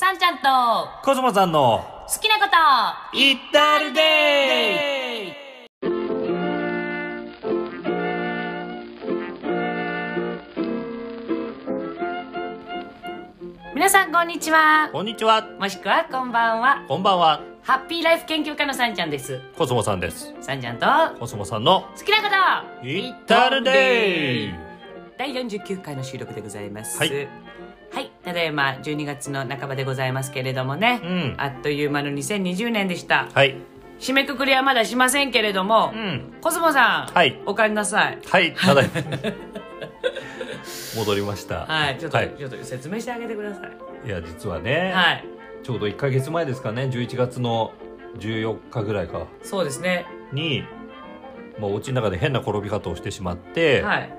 さんちゃんとコスモさんの好きなことイッタルデイ皆さんこんにちは。こんにちは。もしくはこんばんは。こんばんは。ハッピーライフ研究家のさんちゃんです。コスモさんです。さんちゃんとコスモさんの好きなことイッタルデイ第49回の収録でございます。はいはいただいま12月の半ばでございますけれどもね、うん。あっという間の2020年でした。はい。締めくくりはまだしませんけれども、うん。コスモさん、はい。お帰りなさい。はいただいま。戻りました。はいちょっと、はい。ちょっと説明してあげてください。いや実はね、はい。ちょうど1か月前ですかね。11月の14日ぐらいか。そうですね。に、まあ、お家の中で変な転び方をしてしまって、はい。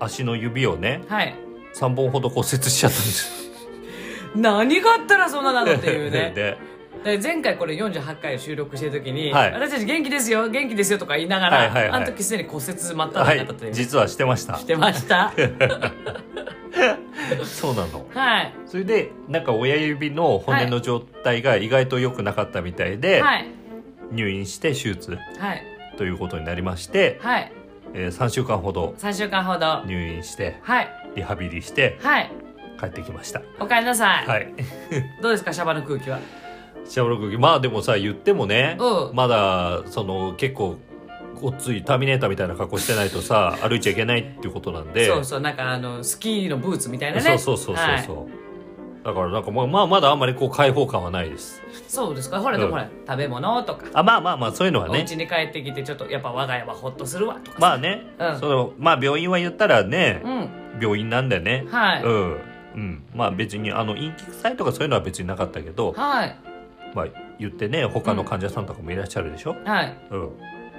足の指をねはい3本ほど骨折しちゃったんです。何があったらそんななのっていうね。でで前回これ48回を収録してる時に、はい。私たち元気ですよ元気ですよとか言いながら、はいはいはい。あの時すでに骨折真っただはい中だったという、実はしてました。してました。そうなの。はい。それでなんか親指の骨の状態が意外と良くなかったみたいで、はい。入院して手術はい。ということになりまして、はい。えー3週間ほど3週間ほど。入院してはいリハビリしてはい。帰ってきました。おかえりなさい、はい。どうですかシャバの空気は？シャワーの空気。まあでもさ言ってもね、うん。まだその結構ごっついターミネーターみたいな格好してないとさ 歩いちゃいけないっていうことなんで。そうそうなんかあのスキーのブーツみたいなね。そうそうそうそうはい。そうだからなんかまあまあまだあんまりこう開放感はないです。そうですか。ほら、でもほら食べ物とか、あまあまあまあそういうのはね。お家に帰ってきてちょっとやっぱ我が家はホッとするわとかまあね、うん。そのまあ病院は言ったらね、うん病院なんでね、はい、うん。うん。まあ別にあの陰気臭いとかそういうのは別になかったけどはい。まあ言ってね他の患者さんとかもいらっしゃるでしょ、はい。うん。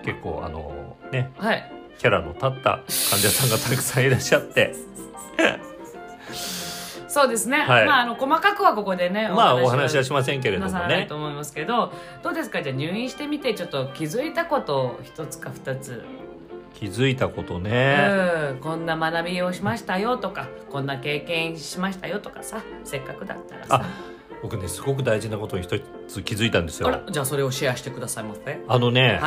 結構あのねはい。キャラの立った患者さんがたくさんいらっしゃって。そうですね、はい。まああの細かくはここでねまあお話はししませんけれどもなさらないねと思いますけどどうですか？じゃあ入院してみてちょっと気づいたことを一つか二つ、気づいたことね、うん。こんな学びをしましたよとかこんな経験しましたよとかさせっかくだったらさ。あ僕ねすごく大事なことに一つ気づいたんですよ。あらじゃあそれをシェアしてくださいませあのね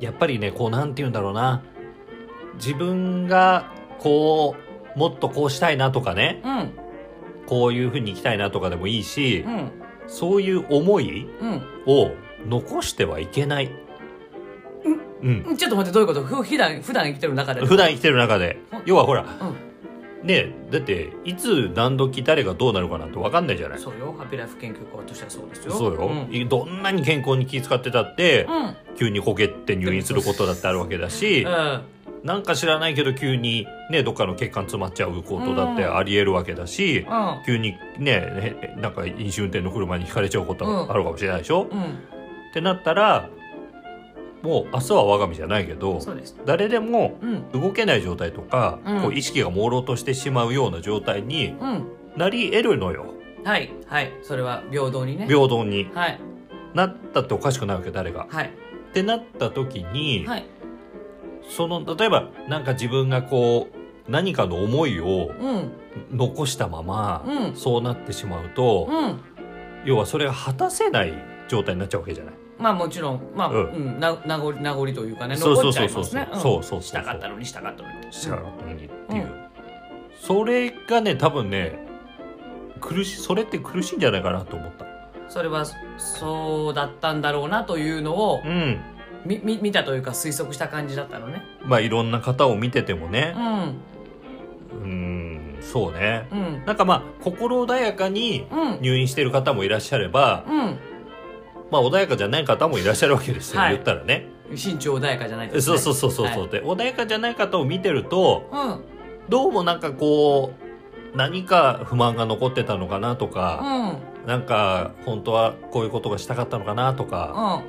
やっぱりねこうなんて言うんだろうな。自分がこうもっとこうしたいなとかね。うん。こういうふうに生きたいなとかでもいいし、うん。そういう思いうん。を残してはいけない。うん。うんちょっと待ってどういうこと？ふ普段普段生きてる中で。普段生きてる中で。うん。要はほら、うん。ねだって、いつ何時誰がどうなるかなんて分かんないじゃない。そうよ。ハッピーライフ研究家としてはそうですよ。そうよ、ん。いどんなに健康に気遣ってたって、うん。急にほげって入院することだってあるわけだし、うん。なんか知らないけど急にね、どっかの血管詰まっちゃうことだってあり得るわけだし、うん。急にね、へなんか飲酒運転の車にひかれちゃうこともあるかもしれないでしょ、うん。ってなったらもう明日は我が身じゃないけど誰でもうん。動けない状態とか、うん。こう意識が朦朧としてしまうような状態にうん。なり得るのよ。はい。はい。それは平等にね。平等に。はい。なったっておかしくないわけ誰が。はい。ってなった時に、はい。その例えばなんか自分がこう何かの思いをうん。残したまま、うん。そうなってしまうと、うん。要はそれが果たせない状態になっちゃうわけじゃない。まあもちろんまあ、ううんんな名残名残というかねそう残そうそうそう。っちゃいますね。そうそうそうしたかったのにしたかったのに。しちゃうのにっていう、うん。それがね多分ね苦しそれって苦しいんじゃないかなと思った。それはそうだったんだろうなというのをうん。みみ見たというか推測した感じだったのね。まあいろんな方を見ててもね。うん。うんそうね。うん。なんかまあ心穏やかにうん。入院してる方もいらっしゃれば、うんまあ穏やかじゃない方もいらっしゃるわけですよ、はい。言ったらね。身長穏やかじゃないね。そうそうそうそう、はい。で穏やかじゃない方を見てるとうん。どうもなんかこう何か不満が残ってたのかなとうか、ん。なんか本当はこういうことがしたかったのかなとか、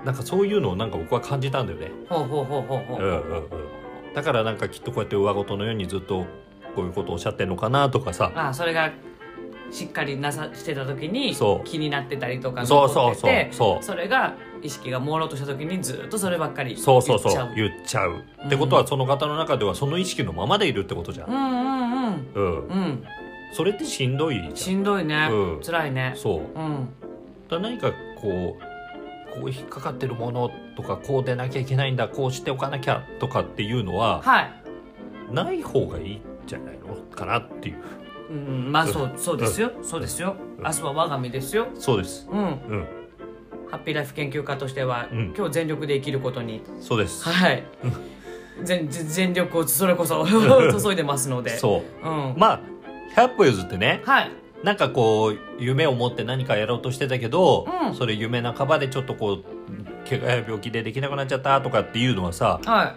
うん。なんかそういうのをなんか僕は感じたんだよね。ほうほうほうほうほう。うんうんうん。だからなんかきっとこうやって上事のようにずっとこういうことをおっしゃってんのかなとかさ。あそれがしっかりなさしてた時にそう。気になってたりとかそうそうそう。それが意識が朦朧とした時にずっとそればっかりそうそうそ言っちゃう。言っちゃう。ってことはその方の中ではその意識のままでいるってことじゃん。うんうんうん。うん。うんそれってしんどいじしゃん。んどいね、うん。辛いね。そう。うん。だ何かこうこう引っかかってるものとかこうでなきゃいけないんだこうしておかなきゃとかっていうのははい。ない方がいいんじゃないのかなっていううんまあそうそうですよ。そうですよ。うん。明日は我が身ですよ。そうです。うん。うん。ハッピーライフ研究家としては、うん。今日全力で生きることに。そうです。はい。全全全力をそれこそ 注いでますので。そう。うん。まあ100歩譲ってねはい。なんかこう夢を持って何かやろうとしてたけど、うん。それ夢半ばでちょっとこう怪我や病気でできなくなっちゃったとかっていうのはさは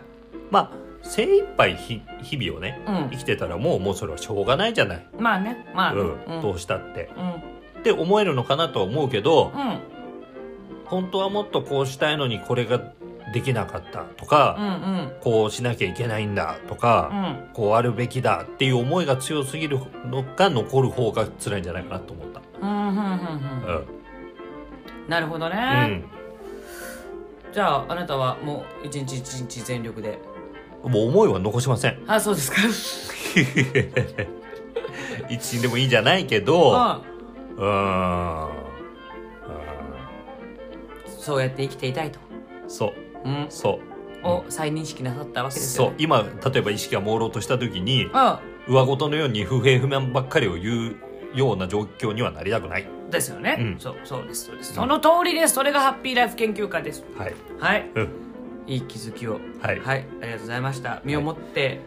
まあ精一杯ひ日々をねいうん。生きてたらもうもうそれはしょうがないじゃない、まあねまあね。うん。どうしたって。うん。って思えるのかなとは思うけどうん。うん本当はもっとこうしたいのにこれができなかったとうか、ん。こうしなきゃいけないんだとか、うん。こうあるべきだっていう思いが強すぎるのが残る方が辛いんじゃないかなと思った。うんうんうんうん。うん。なるほどうね、ん。じゃああなたはもう一日一日全力でもう思いは残しません。あそうですか。一日でもいいんじゃないけど、うん。うーん。そうやって生きていたいと、そう、うん、そう。を再認識なさったわけですよ、ね、そう。今例えば意識が朦朧とした時にう上ごとのように不平不満ばっかりを言うような状況にはなりたくない。んですよね、うん。そうそうですそうです、うん。その通りです。それがハッピーライフ研究家です。はい。はい。うんいい気づきを。はい、はい。ありがとうございました。身をもって、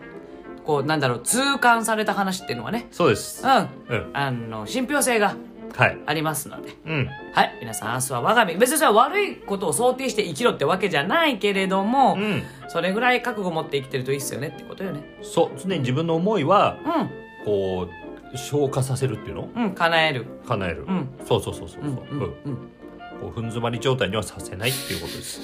こうなんだろう痛感された話っていうのはね。そうです。うん。うん。あの信憑性がはい。ありますので。うん。はい。皆さん明日は我が身。別にそれは悪いことを想定して生きろってわけじゃないけれども、うん。それぐらい覚悟持って生きてるといいっすよねってことよね。そう。常に自分の思いはうこう消化させるっていうの？んうん。叶える。叶える、うん。そうそうそうそうそう、うん。うんこうふん詰まり状態にはさせないっていうことです。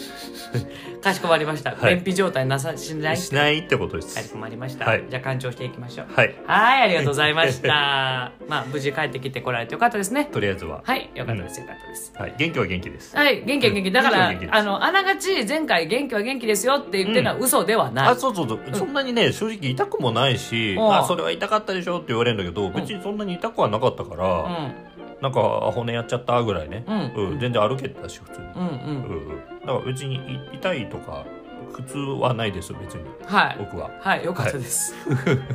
かしこまりました、はい。便秘状態なさしない。しないってことです。かしこまりました、はい。じゃあ干潮していきましょう。はい。はいありがとうございました。まあ無事帰ってきてこられてよかったですね。とりあえずは、はいよかったですよかったです、はい、元気は元気です。はい元気は元気。だから、元気は元気です。あのあながち前回元気は元気ですよって言ってるのは嘘ではない、あそうそうそう、そんなにね正直痛くもないし、うん。あそれは痛かったでしょって言われるんだけど、別にそんなに痛くはなかったから、うんなんかあ骨やっちゃったぐらいね、うん。うん。全然歩けてたし普通に、うんうん。うんうん、だから別にい痛いとか苦痛はないです別に。はい。僕は。はいよかったです、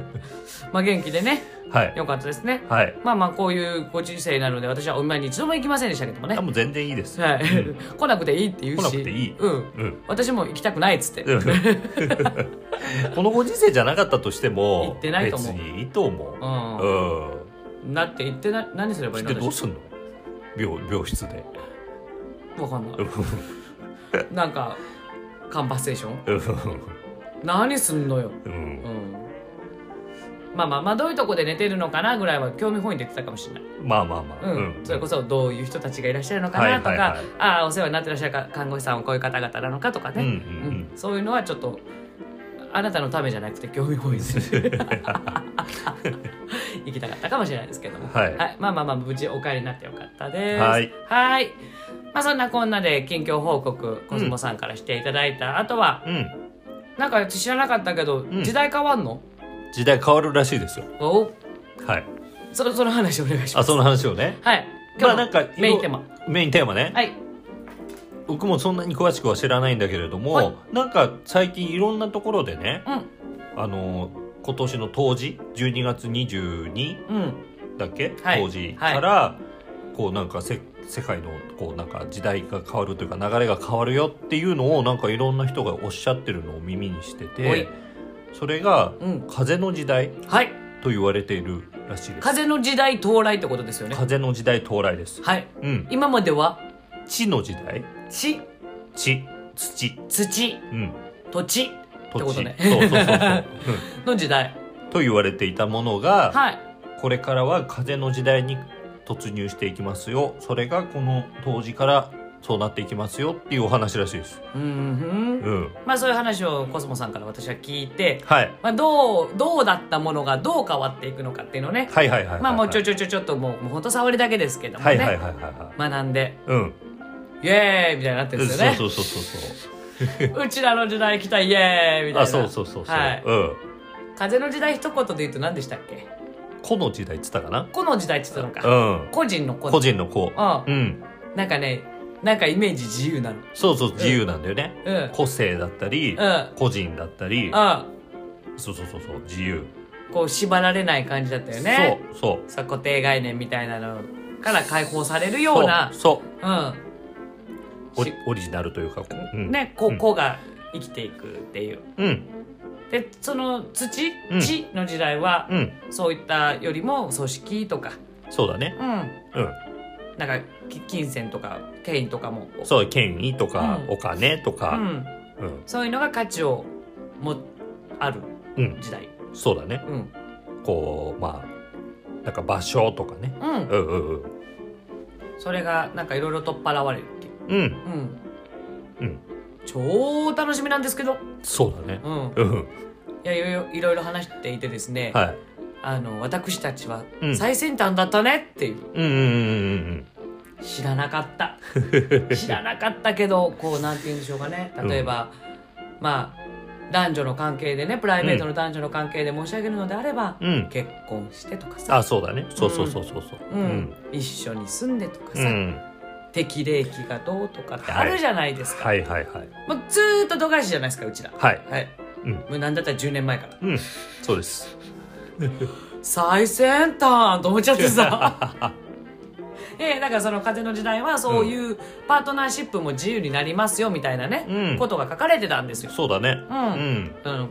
まあ元気でね。はい。よかったですね。はい。まあまあこういうご人生なので私はお見舞いに一度も行きませんでしたけどもね。あもう全然いいです、はい、う来なくていいって言うし。来なくていい。うん。うん。私も行きたくないっつって、うん。このご時世じゃなかったとしても行ってないと思う。別にいいと思う。ううんん、だって行ってな何すればいいの？どうすんの？病病室で。わかんない。なんかカンバセーション？うん。何すんのよ、うん。うん、まあまあまあどういうとこで寝てるのかなぐらいは興味本位で言ってたかもしれない、まあまあまあ、うん。それこそどういう人たちがいらっしゃるのかなとか、はいはいはい。ああお世話になってらっしゃるか看護師さんはこういう方々なのかとかね、うんうんうん。うん。そういうのはちょっとあなたのためじゃなくて興味本位で 行きたかったかもしれないですけども、はい。まあまあまあ無事お帰りになってよかったです。はい。はい。まあそんなこんなで近況報告コスモさんからしていただいた、あとはうん。なんか知らなかったけど、ん。時代変わんの？時代変わるらしいですよ。お？はい。そのその話お願いします。あその話をね。はい。今日のまあなんかメインテーマ。メインテーマね、はい僕もそんなに詳しくは知らないんだけれども、はい。なんか最近いろんなところでねうん。あの今年の冬至12月22うん。だっけ、はい。冬至から、こうなんかせ世界のこうなんか時代が変わるというか流れが変わるよっていうのをなんかいろんな人がおっしゃってるのを耳にしててそれがうん。風の時代はい。と言われているらしいです。風の時代到来ってことですよね。風の時代到来です。はい。うん。今までは？地の時代？地地土。土。うん。土地。土地、ってことね。そうそうそうそう、の時代。うんと言われていたものが、はい。これからは風の時代に突入していきますよ。それがこの当時からそうなっていきますよっていうお話らしいです。うんふんうん。まあそういう話をコスモさんから私は聞いて、はい。まあ、どうどうだったものがどう変わっていくのかっていうのをね、はいはいはいはいはい。まあもうちょちょちょちょっともうもうほんと触りだけですけどもね、はいはいはいはいはい。学んで。うんイエーイみたいになってるんですよね。そうそうそうそうそう。うちらの時代来たイエーイみたいな。あそうそうそうそう、はい。うん。風の時代一言で言うと何でしたっけ？個の時代っつったかな？個の時代って言ったのか、うん。個人の個。個人の子うん。うん。なんかねなんかイメージ自由なの。そうそう自由なんだよね、うん。個性だったり、うん。個人だったり、うん。そうそうそうそう自由、こう縛られない感じだったよね。そうそう。さ固定概念みたいなのから解放されるような。そうそう。うんオリオリジナルというか、うん、ねこうん。子が生きていくっていう。うん。でその土うん。地の時代は、うん。そういったよりも組織とか。そうだね。うん。うん。なんかき金銭とか権威とかも。そう権威とか、うん。お金とか、うん、うん。そういうのが価値をもあるうん。時代。そうだね。うん。こうまあなんか場所とかね。うん。うんうんうん。それがなんかいろいろ取っ払われるううん。うん。うん。超楽しみなんですけど。そうだね。うん。うん。いやいろいろいろいろ話していてですね、はい。あの私たちはうん。最先端だったねっていう、うんうんうんうん知らなかった。知らなかったけどこうなんて言うんでしょうかね。例えば、まあ男女の関係でねプライベートの男女の関係で申し上げるのであれば、うん。うん結婚してとかさ。あそうだね。そうそうそうそうそう。うん。一緒に住んでとかさ、うん適齢期がどうとかってあるじゃないですか、はいはいはい。もうずーっと度外視じゃないですかうちら。はい。はい。うん。もうなんだったら10年前から。うん。そうです。最先端と思っちゃってさ ええだからその風の時代はそういうパートナーシップも自由になりますよみたいなね、うん。ことが書かれてたんですよ、そうだね。ううんん。うん、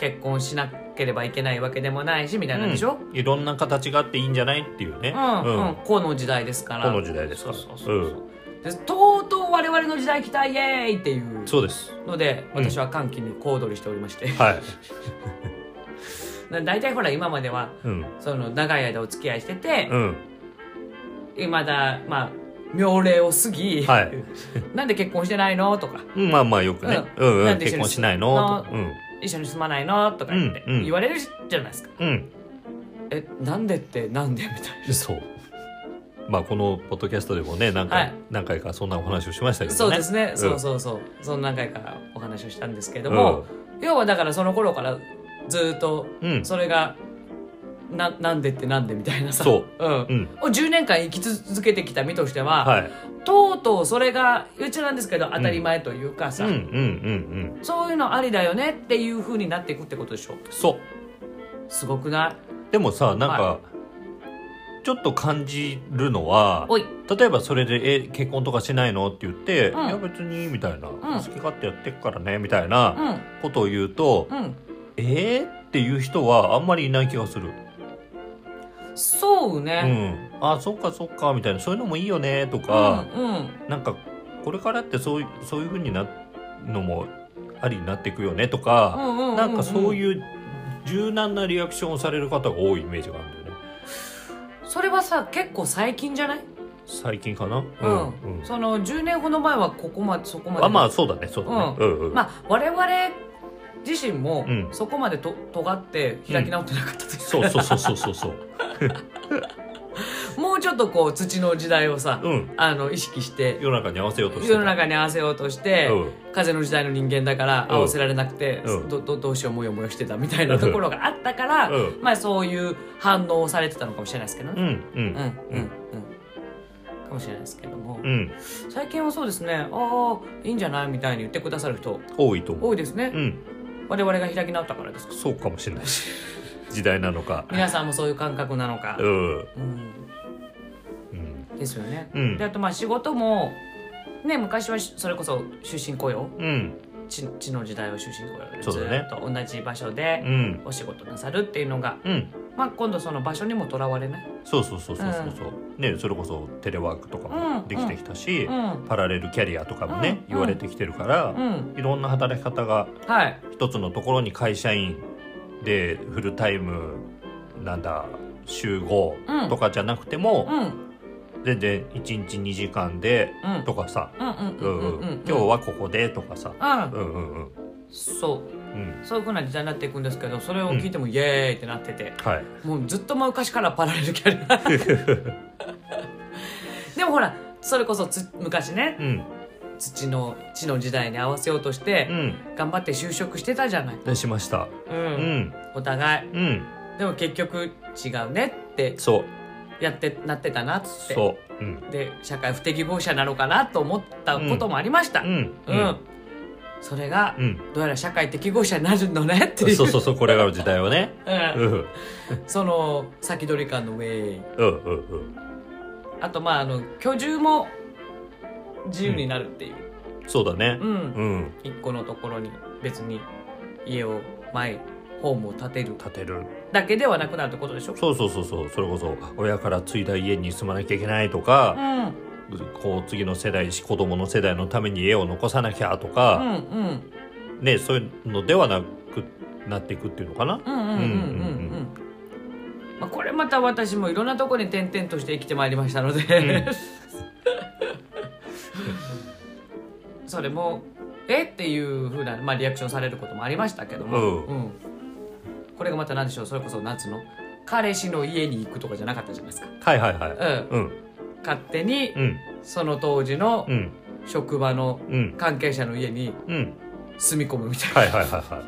結婚しなければいけないわけでもないしみたいなんでしょ、うん。いろんな形があっていいんじゃない？っていうね。うんうん。この時代ですから。この時代ですから。そうそうそうそう、でとうとう我々の時代来たイエーイっていうそうです。のでうん。私は歓喜に小躍りしておりまして、はい。な大体ほら今まではうん。その長い間お付き合いしててう、ん。今だまあ妙齢を過ぎ、はい。なんで結婚してないの？とか。うんまあまあよくね。ううんうん。なん結婚しないの？とか。うん一緒に住まないの？とか言って。うんうん。言われるじゃないですか、うん。えなんでってなんでみたい そう。まあこのポッドキャストでもね何回、はい。何回かそんなお話をしましたけなどね。そうですね、ん。そうそうそう。その何回かお話をしたんですけども、要はだからその頃からずっとそれがななんでってなんでみたいなさ、そう。ん。うん。を10年間生き続けてきた身としては、はい。とうとうそれがうちなんですけど当たり前というかさ、うん。うん。うん。うん。そういうのありだよねっていうふうになっていくってことでしょ。そう。すごくない？でもさなんか、はちょっと感じるのはおい。例えばそれで「え結婚とかしないの?」って言って「うん。いや別に」みたいな、ん。好き勝手やってっからね」みたいなうん。ことを言うとうん「えー?」っていう人はあんまりいない気がする。そううね、ん、あそっかそっかみたいな。そういうのもいいよねとうん、か、うん。なんかこれからってそういうそういう風になるのもありになっていくよねとか、うんうんうんうんなんかそういう柔軟なリアクションをされる方が多いイメージがあるんだよね。それはさ結構最近じゃない？最近かな？うん、うんその10年ほど前はここまでそこまで。あまあそうだねそうだね。うんうん、まあ我々自身もうん。そこまでと尖って開き直ってなかったというか、そうそうそうそうそうそう。もうちょっとこう土の時代をさ、うん。あの意識して世の中に合わせようとしてた。世の中に合わせようとして、うん。風の時代の人間だからうん。合わせられなくて、うん。どどどうしようもよもよしてたみたいなところがあったから、うん。まあそういう反応をされてたのかもしれないですけどね。うんうん。うんうんうん。かもしれないですけども、うん。最近はそうですねああいいんじゃない？みたいに言ってくださる人。多いと思う。多いですね、うん我々が開き直ったからですか？そうかもしれないし。時代なのか。皆さんもそういう感覚なのか。う、ん。うん。うん。ですよね、うん。であとまあ仕事もね昔はそれこそ終身雇用？うん。地地の時代は終身雇用でずそうだね。っと同じ場所でうん。お仕事なさるっていうのが、うんまあ、今度その場所にもとらわれない、そうそうそうそうそう。そう、ねそれこそテレワークとかうん。もできてきたし、うん。パラレルキャリアとかもね、うん。言われてきてるから、うん、いろんな働き方がはい。一つのところに会社員でフルタイムなんだ週5うん。とかじゃなくても、うん。全然1日2時間でうん。とかさ、うんうんううんんうんうん。今日はここでとかさ、うん。うんうんうん。そう。うんそういうふうな時代になっていくんですけどそれを聞いてもイエーイってなってて、はい。もうずっと昔からパラレルキャリア。でもほらそれこそつ昔ねうん。土の地の時代に合わせようとして、うん。頑張って就職してたじゃない、でしました。うん。うん。お互い。うん。でも結局違うねってそう。やってなってたなっつって。そう。うん。で社会不適合者なのかなと思ったこともありました、ううん。んそれが、うん。どうやら社会適合者になるのねっていう。そうそうそうこれからの時代はね。うん。うん。うんその先取り感のウェイうんうん。あとまああの居住も自由になるっていう、そうだね。うん。うん。一個のところに別に家を前ホームを建てる。建てる。だけではなくなるってことでしょ？そうそうそうそう。それこそ親から継いだ家に住まなきゃいけないとか、うんうんこう次の世代子供の世代のために家を残さなきゃとうか、んうん。ねそういうのではなくなっていくっていうのかな、これまた私もいろんなところに転々として生きてまいりましたので、それもえ？っていうふうな、まあ、リアクションされることもありましたけども、うん。うん。これがまた何でしょう？それこそ夏の彼氏の家に行くとかじゃなかったじゃないですか、はいはいはい。うん、うん勝手にうん。その当時のうん。職場のうん。関係者の家にうん。住み込むみたいな、はいはいはいは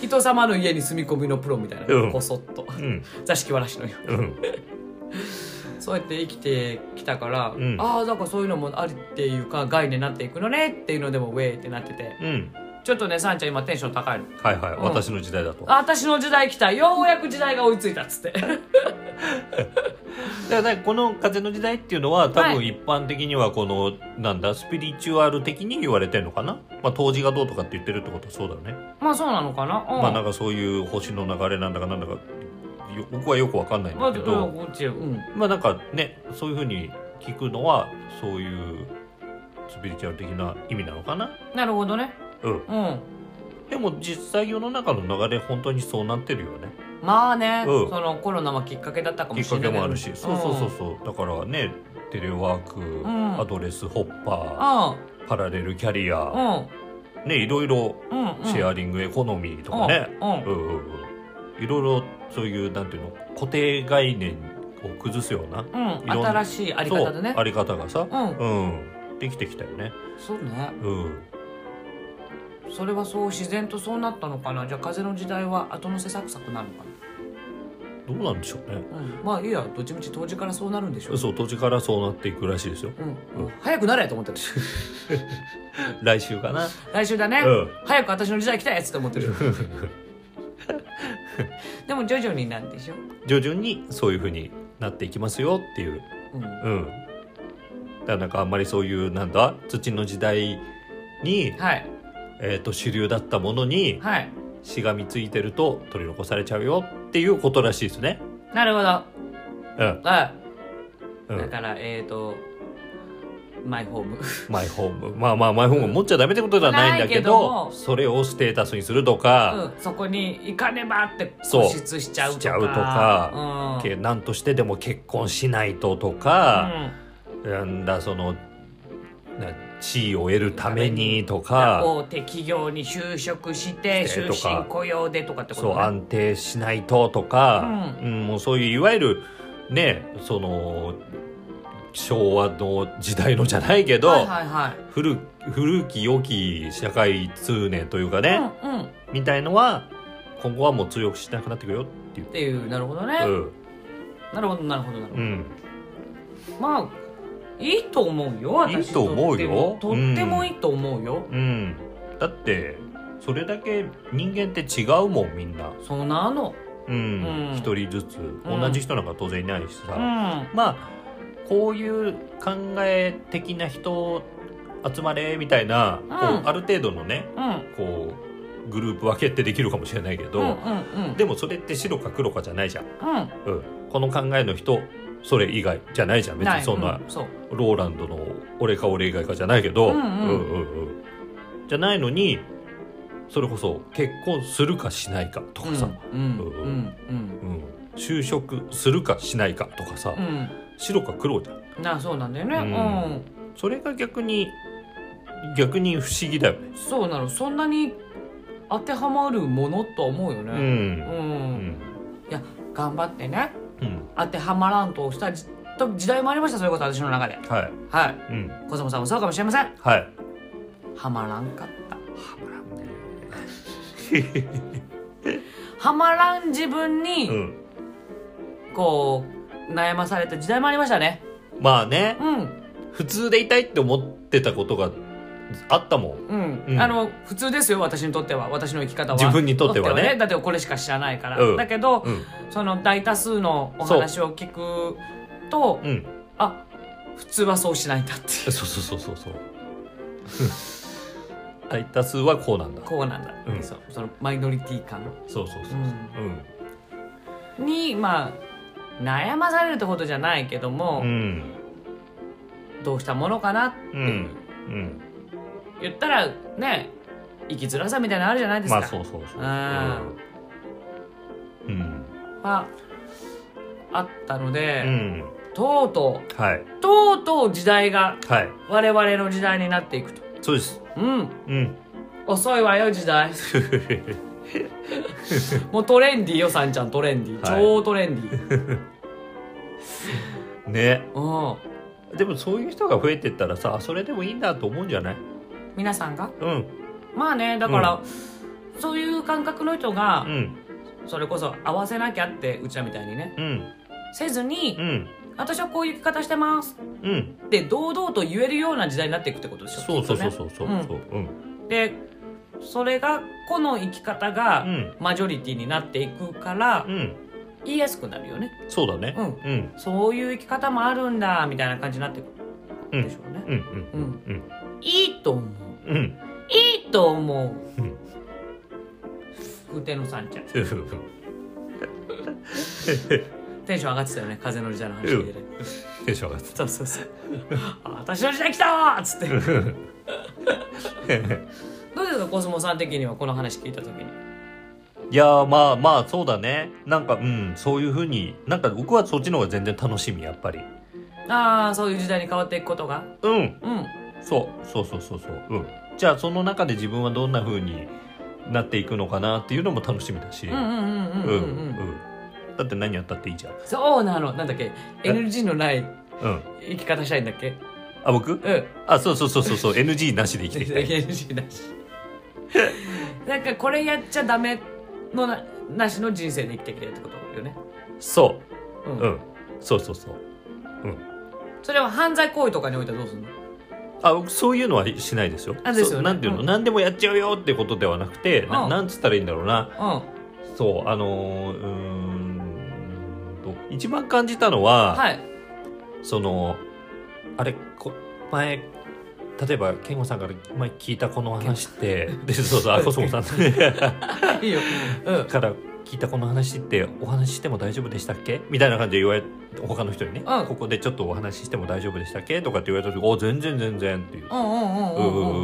い。人様の家に住み込みのプロみたいな、うん。こそっと。うん。座敷わらしのように。うん。そうやって生きてきたから、うん。ああだからそういうのもありっていうか概念になっていくのねっていうのでもウェイってなってて。うんちょっとねさんちゃん今テンション高いの。はいはい、うん。私の時代だと。あ私の時代来た。ようやく時代が追いついたっつって。だからねこの風の時代っていうのは多はい。分一般的にはこの、なんだスピリチュアル的に言われてるのかな、まあ、当時がどうとかって言ってるってことはそうだよね、まあそうなのかな、うん、まあなんかそういう星の流れなんだかなんだかよ僕はよくわかんないんまあだけど、うんこっちうん。まあなんかねそういうふうに聞くのはそういうスピリチュアル的な意味なのかな？なるほどねうん。うん。でも実際世の中の流れ本当にそうなってるよね。まあね、うん。そのコロナもきっかけだったかきっかもしれない。けもあるし、そうそうそうそう。だからねテレワーク、ん。アドレスホッパーパラレルキャリア、うん。ねいろいろうんうん。シェアリングエコノミーとかね、うんうん。うんうんうん。いろいろそういうなんていうの固定概念を崩すようなうん。新しいあり方でね。あり方がさ、うん。うん、できてきたよね。そうね。うんそれはそう自然とそうなったのかな？じゃあ風の時代は後乗せサクサクなのかどうなんでしょうね。な、うん、まあいいや。どっちみち当時からそうなるんでしょう。そう、土地からそうなっていくらしいですよ。うん、うん。早くなれと思ってる。来週かな。来週だね、うん。早く私の時代来たやつと思ってる。でも徐々になんでしょ徐々にそういう風になっていきますよっていう。うん。うん。だからなんかあんまりそういうなんだ土の時代に、はいえっ、と主流だったものにはい。しがみついてると取り残されちゃうよっていうことらしいですね。なるほど。うん。はい、うん。だからえっ、ー、とマイホーム。マイホーム。まあまあマイホーム持っちゃダメってことではないんだけないけどそれをステータスにするとか、うん、そこに行かねばって固執しちゃうとか。しちゃうとかうん。けなんとしてでも結婚しないととか、なんだそのな地位を得るためにとうん、か、大手企業に就職して終身雇用でとかってことね。そう安定しないととか、ううんもうそういういわゆるねその昭和の時代のじゃないけど、はいはいはい。古古き良き社会通念というかね、うんうん、っみたいのは今後はもう通用しなくなってくるよっていう。ていうなるほどね、うん。なるほどなるほどなるほど、うん。まあいいと思うよ私いいと思うよ。とっても。いいと思うよ、うん、だってそれだけ人間って違うもんみんな、そうなの。うん。うん。一人ずつ。うん。同じ人なんか当然いないしさ、うん。まあこういう考え的な人集まれみたいな、こうん。うある程度のねうん。こうグループ分けってできるかもしれないけど、うんうんうん。でもそれって白か黒かじゃないじゃん、うん。うん、この考えの人それ以外じゃないじゃん。別にそんな、うんそう。ローランドの俺か俺以外かじゃないけど、うんうん。うんうんじゃないのにそれこそ結婚するかしないかとかさ、うんうんううん。んうん。就職するかしないかとかさ、うん。白か黒じゃん。うんなそうなんだよね。ううん。ん、それが逆に逆に不思議だよね。そうなの。そんなに当てはまるものとは思うよね。うん。うん、うん。いや頑張ってね。うん当てはまらんとした時代もありましたそれこそ私の中で。はい。はい。うん。小園さんもそうかもしれません。はい。はまらんかった。はまらんね。はまらん自分にうん。こう悩まされた時代もありましたね。まあね。うん。普通でいたいって思ってたことがあったもん。うん、うん。あの普通ですよ私にとっては。私の生き方は。自分にとってはね。だってこれしか知らないから、うん。だけど、うん。その大多数のお話を聞くとうん。あ普通はそうしないんだって。そうそうそうそうそう。大多数はこうなんだ。こうなんだうん。そう。そのマイノリティ感。そうそうそうそう。うん。にまあ悩まされるってことじゃないけども、うん。どうしたものかなってうん。うん言ったらね生きづらさみたいなのあるじゃないですか、まあそうそうそう。うん。うん。はあったので、うん。とうとはい、うとうとう時代がはい、我々の時代になっていくと。そうです。うん。うん。遅いわよ時代。もうトレンディーよさんちゃんトレンディー、はい。超トレンディー。ね。うん。でもそういう人が増えてったらさ、それでもいいんだと思うんじゃない？皆さんが？うん。まあねだから、そういう感覚の人が、うん。それこそ合わせなきゃってうちらみたいにねうん。せずに、うん。私はこういう生き方してますうん。って堂々と言えるような時代になっていくってことでしょそうそうそうそうそう。うんそううん。とねでそれがこの生き方がうん。マジョリティになっていくからうん。言いやすくなるよねそうだね。うんうん。そういう生き方もあるんだみたいな感じになっていくうんでしょうねうん。うん。うんうん。いいと思ううん。いいと思う。うん。ふてのさんちゃん。テンション上がってたよね風の時代の話聞いてねテンション上がっそうそうそう。あ私の時代来たーっつって。どうですかコスモさん的にはこの話聞いた時に。いやーまあまあそうだね。なんかうんそういうふうになんか僕はそっちの方が全然楽しみやっぱり。ああそういう時代に変わっていくことが？うん。うんそう。そうそうそうそう。うん。じゃあその中で自分はどんなふうになっていくのかなっていうのも楽しみだし。うんうんうんうんうんうん、うん。だって何やったっていいじゃん。そうなの。なんだっけ？え？NG のないうん。生き方したいんだっけ？あ僕？うん。あそうそうそうそうそう。NG なしで生きていきたい。NG なし。なんかこれやっちゃダメのななしの人生で生きてきてるってことよね。そう。ん、ううん。そうそうそう。それは犯罪行為とかにおいてはどうするの？あ僕そういうのはしないですよ。あですよね。そうなんていうの、うん。何でもやっちゃうよってことではなくて、なうん。なんつったらいいんだろうな。うん。そうあのーうーんと一番感じたのは、はい。そのあれこ前例えば健吾さんから前聞いたこの話って でそうそうあコスモさん。いいよ。うん。から聞いたこの話ってお話ししても大丈夫でしたっけ？みたいな感じで言われ他の人にね、うん。ここでちょっとお話ししても大丈夫でしたっけ？とかって言われた時「お全然全然」っていう。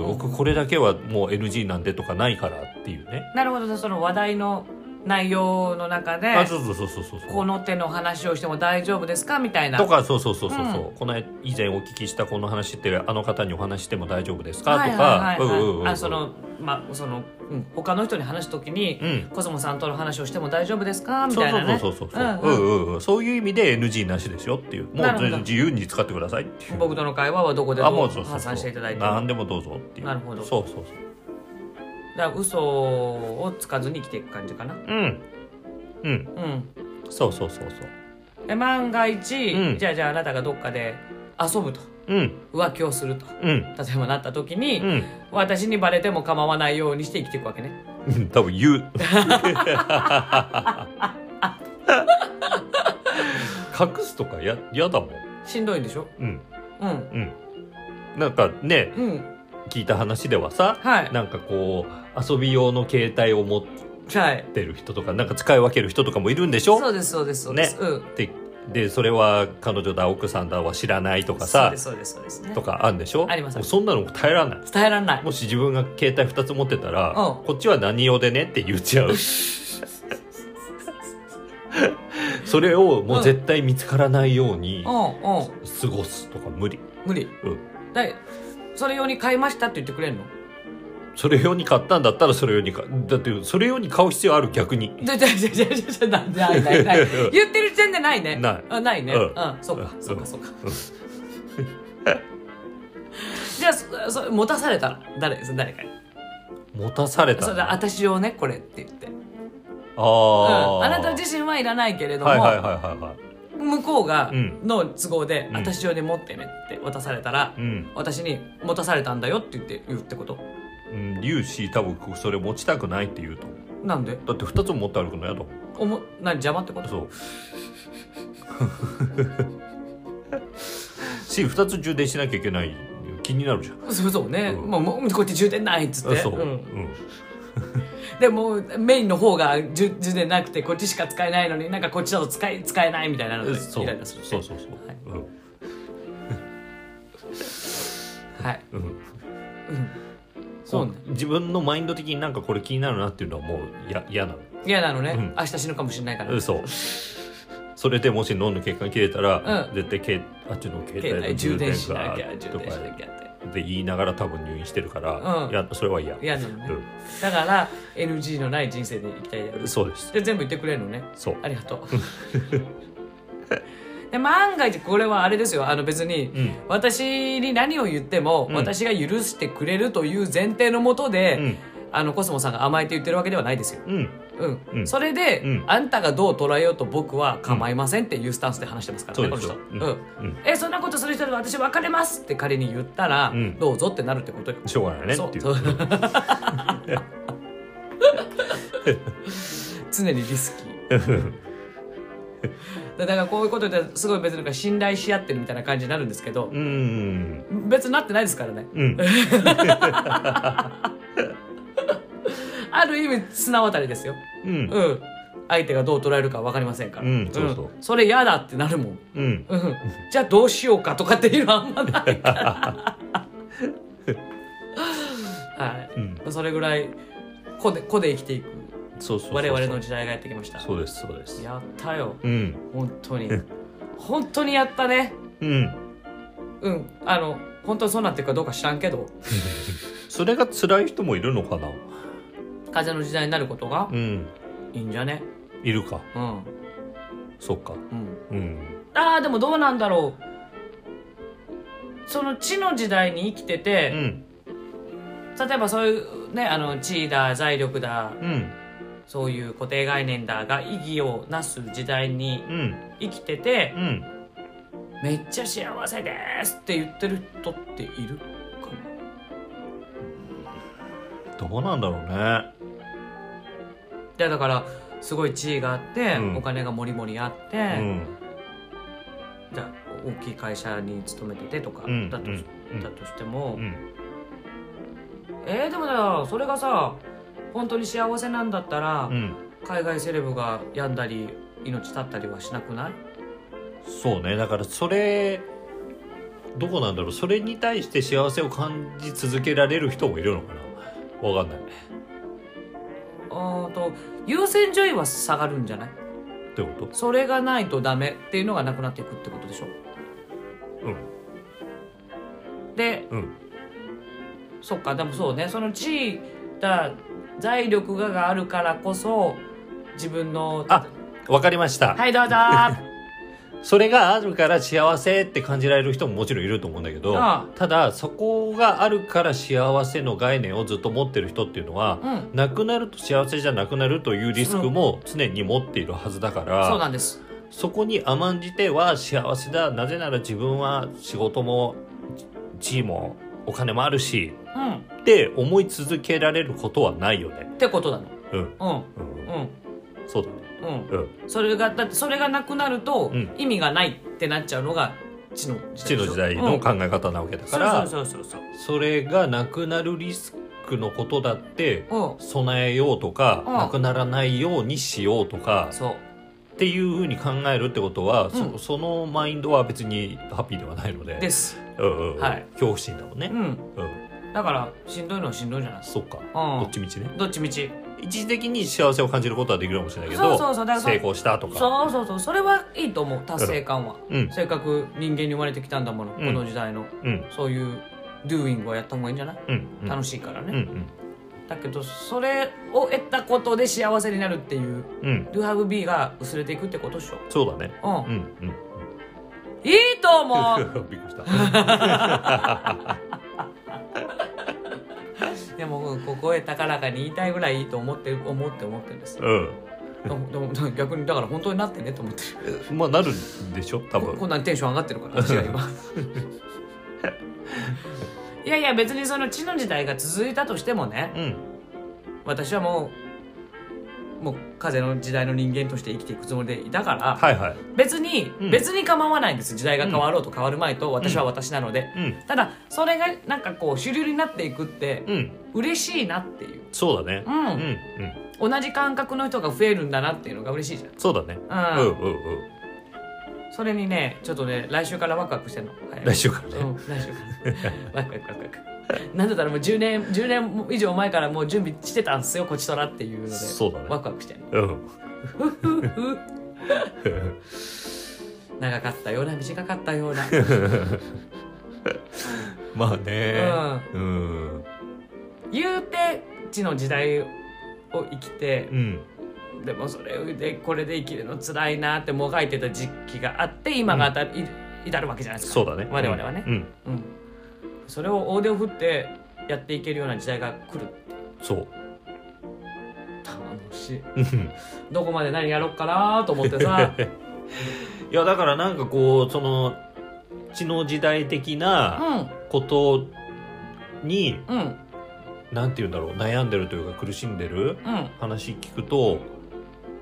僕これだけはもう NG なんでとかないからっていうね。なるほど。その話題の内容の中であそうそうそうそうそう。この手の話をしても大丈夫ですか？みたいな。とかそうそうそうそうそう、うん。この間以前お聞きしたこの話ってあの方にお話しても大丈夫ですか、はいとかあそのまあその、うん、他の人に話すときに、うん。コスモさんとの話をしても大丈夫ですか？みたいなね。そうそうそうそう、う。んうん。うんそういう意味で NG なしですよっていう。もう自由に使ってくださいっていう。僕との会話はどこでもうそうそうそう。発散していただいて。何でもどうぞっていう。なるほど。そうそうそうだ嘘をつかずに生きていく感じかな。うん。うん。うん。そうそうそうそう。で万が一、うん。じゃあじゃああなたがどっかで遊ぶと。うん。浮気をすると。うん。例えばなった時に、うん。私にバレても構わないようにして生きていくわけね。うん。多分言う。隠すとかややだもん。しんどいんでしょ？うん。うん。うん。なんかねうん聞いた話ではさはい。なんかこう遊び用の携帯を持っはいてる人とかなんか使い分ける人とかもいるんでしょ？そうですそうですそうです、うん。ででそれは彼女だ奥さんだは知らないとかさそうですそうですねとかあるんでしょ？ありますそんなの耐えられない。伝えられない。もし自分が携帯2つ持ってたら、うん。こっちは何用でねって言っちゃう。それをもう絶対見つからないように過ごすとか無理。無理。うん。だいそれ用に買いましたって言ってくれんの？それ用に買ったんだったらそれ用に買だってそれ用に買う必要ある逆に。じゃじゃじゃじゃじゃじゃないないない。ない 言ってる時点でないね。ない。あないね。ううんん、そうかうん。そうかそうか。うん。じゃあそそ持たされたら誰誰かに？持たされた。そ私用ねこれって言って、ああ、うん、あなた自身はいらないけれども、はいはいはいはいはい向こうがうん。の都合で、うん。私用に持ってねって渡されたら、うん、私に持たされたんだよって言って言うってこと？うん、粒子多分それ持ちたくないって言うとなんで？だって2つも持って歩くのやだ。もんおも何邪魔ってこと？そう。し2つ充電しなきゃいけない気になるじゃん。そうそうね、うん。もうもうこうやって充電ないっつって。そう、うん。うん でもメインの方が充充電なくてこっちしか使えないのになんかこっちだと使え使えないみたいなのでそう。イライラするそうそうそう、はい。うん。はい、うん。うん、そうね。自分のマインド的になんかこれ気になるなっていうのはもうや嫌なの。嫌なのね、うん。明日死ぬかもしれないから、嘘それでもし脳の血管切れたら、うん。絶対けあっちの携携帯の帯充電しなきゃ充電しなきゃってで言いながら多分入院してるから、うん。いやそれは嫌嫌なのね、だから NG のない人生で生きたいそうです。で全部言ってくれるのね。そう。ありがとう。で万が一これはあれですよ。あの別に、うん。私に何を言っても、うん。私が許してくれるという前提のもとで、うんあのコスモさんが甘えて言ってるわけではないですよ。うん。うん。うん。それで、うん。あんたがどう捉えようと僕は構いませんっていうスタンスで話してますからね、この人。そうん。うん。えそんなことする人で私別れますって仮に言ったら、うん。どうぞってなるってことよ。しょうがないねっていう。そう。常にリスキー。だからこういうことですごい別に信頼し合ってるみたいな感じになるんですけど、うん。別になってないですからね。うん ある意味綱渡りですよ。うんうん。相手がどう捉えるか分かりませんから。うんそうそうんそれ嫌だってなるもん。うんうん。じゃあどうしようかとかっていうのはあんまないから。はうんい。それぐらい、個で、個で生きていくそうそうそう我々の時代がやってきました。そうですそうですやったよ。うん本当に。本当にやったね。うんうん。あの、本当にそうなってるかどうか知らんけど、それが辛い人もいるのかな？風の時代になることがうん。いいんじゃね？いるか。うん。そっか。うん。うん。ああでもどうなんだろう。その地の時代に生きてうて、ん。例えばそういうねあの地位だ財力だうん。そういう固定概念だが意義をなす時代にうん。生きててう、ん。めっちゃ幸せですって言ってる人っているかな？どうなんだろうねいやだからすごい地位があって、うん。お金がもりもりあって、うん。じゃあ大きい会社に勤めててとかうん。だと,、だとしても、うん。えー、でもだそれがさ本当に幸せなんだったら、うん。海外セレブが病んだり命絶ったりはしなくない？そうね。だからそれどこなんだろう。それに対して幸せを感じ続けられる人もいるのかな。わかんないあーと優先順位は下がるんじゃない？ってこと？それがないとダメっていうのがなくなっていくってことでしょ？うん。でうん。そっかでもそうね。その地位だ財力ががあるからこそ自分のあわかりました、はいどうぞ それがあるから幸せって感じられる人ももちろんいると思うんだけどあただそこがあるから幸せの概念をずっと持ってる人っていうのは、うん。なくなると幸せじゃなくなるというリスクも常に持っているはずだから、そうなんです。そこに甘んじては幸せだ。なぜなら自分は仕事も地位もお金もあるしうん。って思い続けられることはないよね。ってことなのうん。うん。うん。うん。そうだねうん。うんそれがだってそれがなくなるとうん。意味がないってなっちゃうのが地の地の時代の考え方なわけだうん。から、そうそうそうそう。それがなくなるリスクのことだって備えようとか、うん。なくならないようにしようとかっていうふうに考えるってことは、うん。そそのマインドは別にハッピーではないのでです。うんうんうん。はい。恐怖心だもんね。う、ん。うん。だからしんどいのはしんどいじゃないそっか、うん。どっちみちね。どっちみち一時的に幸せを感じることはできるかもしれないけどそうそうそう。成功したとか。そうそうそう。それはいいと思う達成感は。うん。せっかく人間に生まれてきたんだものこうん。の時代の。うん。そういうドゥーイングをやった方がいいんじゃない？うん。うん。楽しいからね。うんうん。だけどそれを得たことで幸せになるっていううん。ドゥハブビーが薄れていくってことでしょ？そうだね。うん。うんうん。いいと思う。びっくりした でもここへ高らかに言いたいぐらいいいと思って思って思ってるんですうん。でもでも逆にだから本当になってねと思ってる。まあなるんでしょ？多分。ここんなにテンション上がってるから私が今いやいや別にその地の時代が続いたとしてもねうん。私はもうもう風の時代の人間として生きていくつもりでいたから、はいはい。別に、うん。別に構わないんです。時代が変わろうと変わる前と私は私なので、うん。ただそれがなんかこう主流になっていくってうん。嬉しいなっていう、そうだね。うん。うんうん。同じ感覚の人が増えるんだなっていうのが嬉しいじそうだね。ゃん、うん。うんうんうん。それにねちょっとね来週からワクワクしてんの、はい来週からね。うん来週から。ワクワクワクワク なんだったらもう10年10年以上前からもう準備してたんすよこちとらっていうので。そうだね。ワクワクして。んのうん。長かったような短かったような。まあね。うん。言うて地の時代を生きてうん。でもそれでこれで生きるの辛いなってもがいてた時期があって今が当た至るわけじゃないですか。そうだね。我々はね、うん。うんそれを大手を振ってやっていけるよう。な時代が来るそう楽しい。うん。どこまで何やろっかなと思ってさ。いやだからなんかこうその知の時代的なことに、うん。うんなんて言うんだろう悩んでるというか苦しんでるうん。話聞くと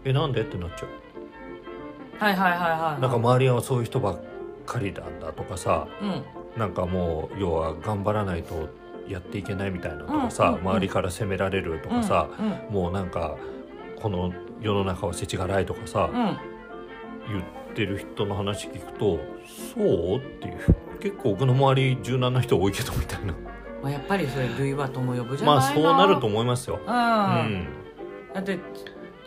えなんで？ってなっちゃう。はいはいはいはい。なんか周りはそういう人ばっかりなんだとかさうんなんかもう要は頑張らないとやっていけないみたいなとかさ、周りから責められるとかさ、うんもうなんかこの世の中は世知辛いとかさ、言ってる人の話聞くとそうっていう。結構僕の周り柔軟な人多いけどみたいな。まあ、やっぱりそれ類は友呼ぶじゃないまあそうなると思いますよ。うん、うん、だって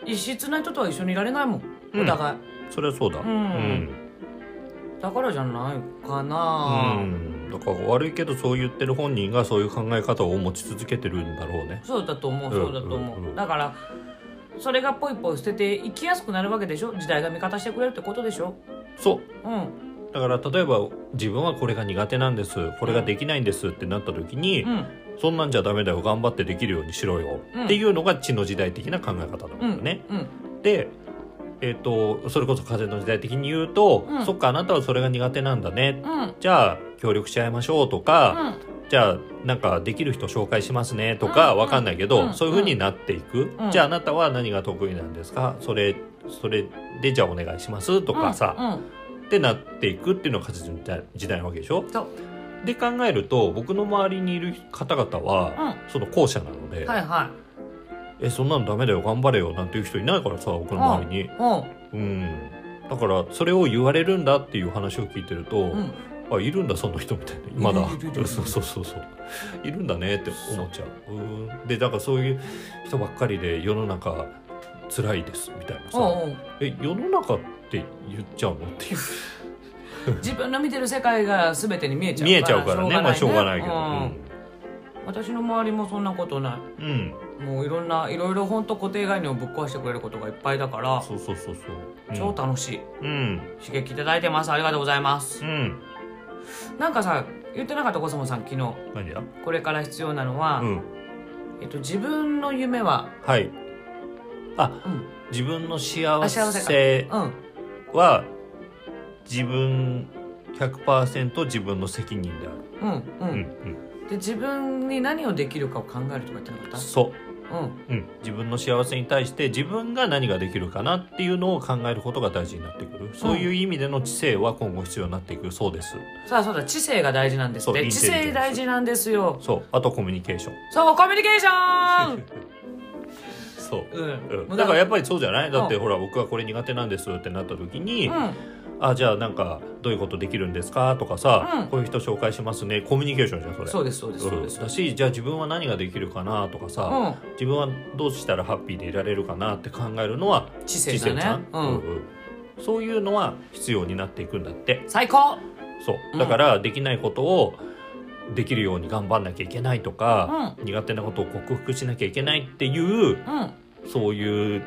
異質な人とは一緒にいられないもん。お互い、それはそうだ。うん。うんだからじゃないかうな、ん。だから悪いけどそう言ってる本人がそういう考え方を持ち続けてるんだろうね。そうだと思ううんそうだと思う、うんうんだからそれがポイポイ捨てていきやすくなるわけでしょ？時代が味方してくれるってことでしょ？そう。うん。だから例えば自分はこれが苦手なんです。これができないんですってなった時に、うん。そんなんじゃダメだよ。頑張ってできるようにしろよ、うん。っていうのが知の時代的な考え方なんだうん。よね。うん。でえっ、とそれこそ風の時代的に言うと、うん。そっかあなたはそれが苦手なんだね。うん。じゃあ協力し合いましょうとか、じゃあなんかできる人紹介しますねとかうん。わかんないけど、うん。そういう風になっていく、うん。じゃああなたは何が得意なんですか？それそれでじゃあお願いしますとかさ、うん。うん。ってなっていくっていうのが風の時代なわけでしょ？で考えると僕の周りにいる方々は、その後者なので、はいはえそんなのダメだよ頑張れよなんていう人いないからさ僕の周りに、いうん。うん、だからそれを言われるんだっていう話を聞いてると、うんあいるんだその人みたいな。まだ。そうそうそうそう。いるんだねって思っちゃう。うん。でだからそういう人ばっかりで世の中辛いですみたいなさ、おうおうえ世の中って言っちゃうのっていう。自分の見てる世界が全てに見えちゃう見えちゃうからね。まあしょうがないけど、うん。私の周りもそんなことなうん、うん、いもういろんないろいろ本当固定概念をぶっ壊してくれることがいっぱいだからそうそうそうそう、うん、超楽しい。うん。刺激いただいてます。ありがとうございます。うん。なんかさ言ってなかったコスモさん昨日。何だこれから必要なのは、うん。えっと、自分の夢は、はい。あうん。自分の幸あ幸せせうん、は自分100%自分の責任である、うんうん。うんで自分に何をできるかを考えるとか言ってなかった？うん、そう、うん。うん、自分の幸せに対して自分が何ができるかなっていうのを考えることが大事になってくる。そういう意味での知性は今後必要になっていくそうです。さあそうだ。知性が大事なんですって。知性大事なんですよ。そう。あとコミュニケーション。そうコミュニケーション。そう。うん。うん、だからやっぱりそうじゃない？だってうん。ほら僕はこれ苦手なんですってなった時に、うんあじゃあなんかどういうことできるんですかとかさ、うん。こういう人紹介しますね。コミュニケーションじゃんそれ。そうですそうです。そうですうん。だしじゃあ自分は何ができるかなとかさ、うん。自分はどうしたらハッピーでいられるかなって考えるのは知性だね。じゃん、うん。うんそういうのは必要になっていくんだって。最高そう。うん。だからできないことをできるように頑張んなきゃいけないとか、苦手なことを克服しなきゃいけないっていううん。そういう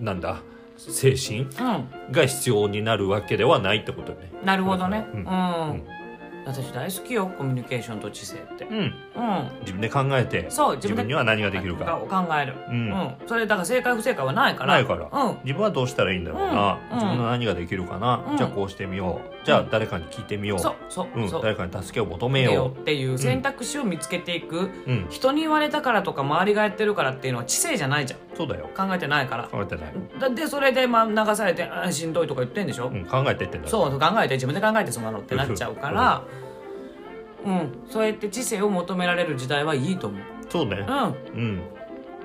なんだ精神うん。が必要になるわけではないってことよね。なるほどね。ううん。ん、私大好きよコミュニケーションと知性って。うん。うん。自分で考えてそう自分には何ができるか。を考える。ううん。ん、それだから正解不正解はないから。ないから。うん。自分はどうしたらいいんだろうな、うん。自分の何ができるかな、うん。じゃあこうしてみよう。じゃあ誰かに聞いてみよう、そうそううん。そう。誰かに助けを求めよよっていう選択肢を見つけていく、う、うん、人に言われたからとか周りがやってるからっていうのは知性じゃないじゃん。そうだよ。考えてないから。考えてない、だでそれでまあ流されてあーしんどいとか言ってんでしょ、うん、考えてってんだそう考えて自分で考えてそんなのってなっちゃうからうん。そうやって知性を求められる時代はいいと思う。そうね。うん。っうん。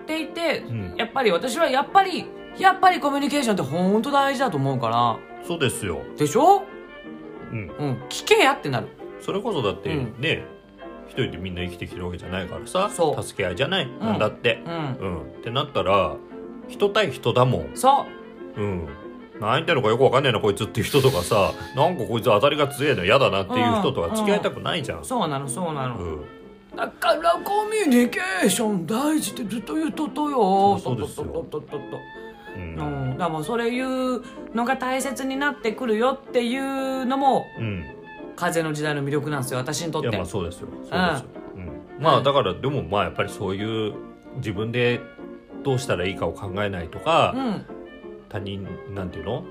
て言って、うん。やっぱり私はやっぱりやっぱりコミュニケーションって本当大事だと思うから。そうですよ、でしょ？うん、うん。聞けやってなる。それこそだってうん。ね、一人でみんな生きてきてるわけじゃないからさ助け合いじゃない、なんだって。うん。うん。ってなったら人対人だもん。そう。うん何言ってんのかよくわかんねえなこいつっていう人とかさなんかこいつ当たりが強えの嫌だなっていう人とは付き合いたくないじゃん、そうなのそうなの、うん。だからコミュニケーション大事ってずっと言うととよ。そうそうですよととととと。とうん。うん、だもうそれ言うのが大切になってくるよっていうのもうん。風の時代の魅力なんですよ私にとって。いやまあそうですよ。そうですよ、うん。まあだからでもまあやっぱりそういう自分でどうしたらいいかを考えないとか、うん他人なんていうの？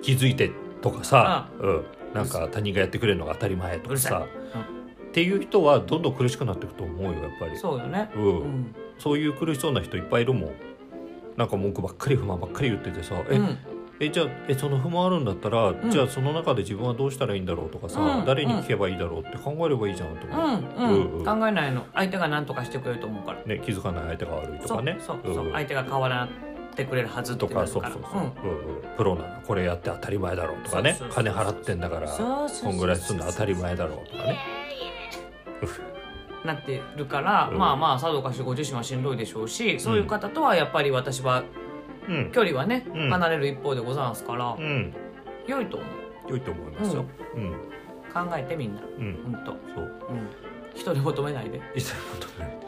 気づいてとかさ、うん、なんか他人がやってくれるのが当たり前とかさ。さ、っていう人はどんどん苦しくなっていくと思うよやっぱり。そうよね。うん。うん。そういう苦しそうな人いっぱいいるもん。なんか文句ばっかり不満ばっかり言っててさ、えうん。えじゃあえその不満あるんだったら、ん。じゃあその中で自分はどうしたらいいんだろうとかさ、うん。誰に聞けばいいだろうって考えればいいじゃんとうか、ん。うん、うんうん。考えないの。相手が何とかしてくれると思うから。ね、気づかない相手が悪いとかね。そうそう、ん。相手が変わらってくれるはずそうそうそう、うん。うんプロならこれやって当たり前だろうとかね。金払ってんだからこんぐらいすんの当たり前だろうとかね。なってるから、うん。まあまあさぞかしご自身はしんどいでしょうしそういう方とはやっぱり私はうん。距離はね、うん。離れる一方でございますから、うん。良いと思う。良いと思いますよ。うん。考えてみんな。うん、ほんと、そう。うん、人に求めないで、一切求めない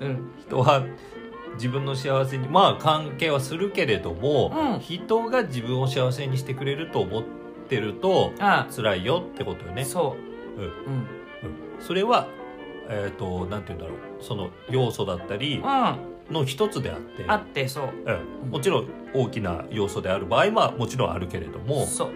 うん、人は自分の幸せにまあ関係はするけれども、うん。人が自分を幸せにしてくれると思ってるとあ辛いよってことよあ、ね。そう、うん。うん、それはえっ、となんて言うんだろう。その要素だったりうん、の一つであって、あってそう、うん、もちろん大きな要素である場合はもちろんあるけれどもそう、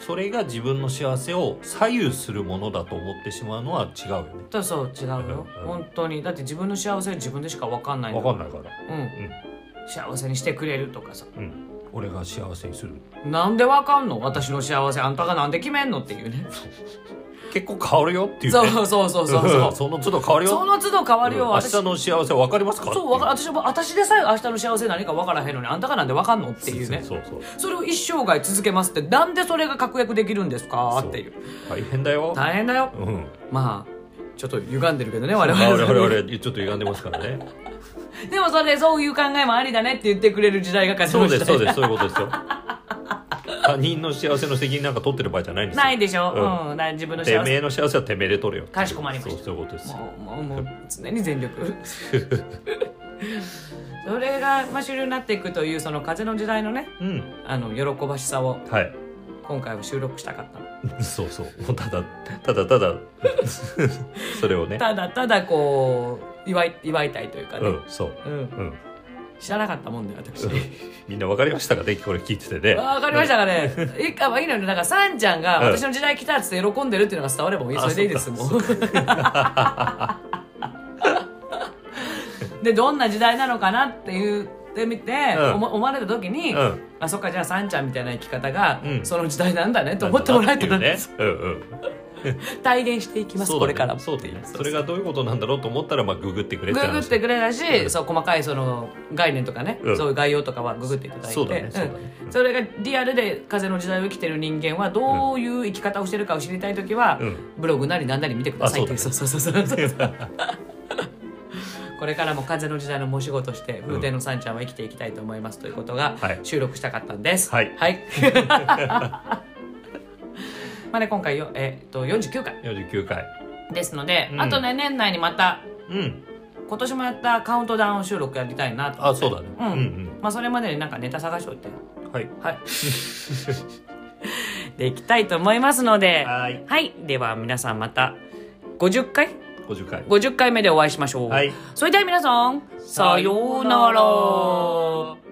それが自分の幸せを左右するものだと思ってしまうのは違うよね。とそう違うよ、うんうん。本当に。だって自分の幸せは自分でしか分かんないんだわかんないから、うん、幸せにしてくれるとかさ。うん、俺が幸せにする。なんで分かんの？私の幸せあんたがなんで決めんの？っていうね結構変わるよっていうね。そうそうそうそうそう。その都度変わるよ。その都度変わるよ、うん。明日の幸せ分かりますか？そう私も私でさえ明日の幸せ何か分からへんのにあんたがなんで分かんのっていうね。そうそうそれを一生涯続けますってなんでそれが確約できるんですか？っていう。大変だよ。大変だよ。うん。まあちょっと歪んでるけどね我我々々我々ちょっと歪んでますからね。でもそれそういう考えもありだねって言ってくれる時代が風そうですの時代そうです。そういうことですよ。他人の幸せの責任なんか取ってる場合じゃないんですよ。ないでしょ、ううんだから自分のてめ幸せえの幸せはてめえで取れよ。かしこまりましたそうそういうことですよ。もうもうもう常に全力 それが、まあ、主流になっていくというその風の時代のねうん。あの喜ばしさをはい。今回は収録したかったの そうそう。もうただただただそれをね。ただただこう祝い祝いたいというかね、うんそう。うんうん。知らなかったもんで私。みんな分かりましたか？ねこれ聞いててね。わかりましたかね？いいかまあいいのよ。だからさんちゃんがうん。私の時代来たっつって喜んでるっていうのが伝わればもういいあそれでいいですもそん。でどんな時代なのかなって言ってみて、うん。思思われた時に、うん。あそっかじゃあさんちゃんみたいな生き方が、うん。その時代なんだねと思ってもらえたら、ね。うんうん。体現していきます、そうだね。これからも。そうだね。それがどういうことなんだろうと思ったらまあググってくれググってくれたし、うん。そう細かいその概念とかね、うん。そういう概要とかはググっていただいて。そうだねそうだね。うん。それがリアルで風の時代を生きてる人間はどういう生き方をしてるかを知りたい時は、うん。ブログなりなんなり見てくださいって。いうあそそうそうそうそうそうこれからも風の時代の申し子として風天のさんちゃんは生きていきたいと思いますということがはい収録したかったんですはいはいまあね今回よ、えっと49回。49回。ですので、うん。あとね年内にまたうん。今年もやったカウントダウン収録やりたいなと思あ、そうだね。うん。うんまあそれまでになんかネタ探しておいて。うん。はい。はい。でいきたいと思いますので。はい。はい。では皆さんまた50回？50回。50回目でお会いしましょう、はい。それでは皆さんさようなら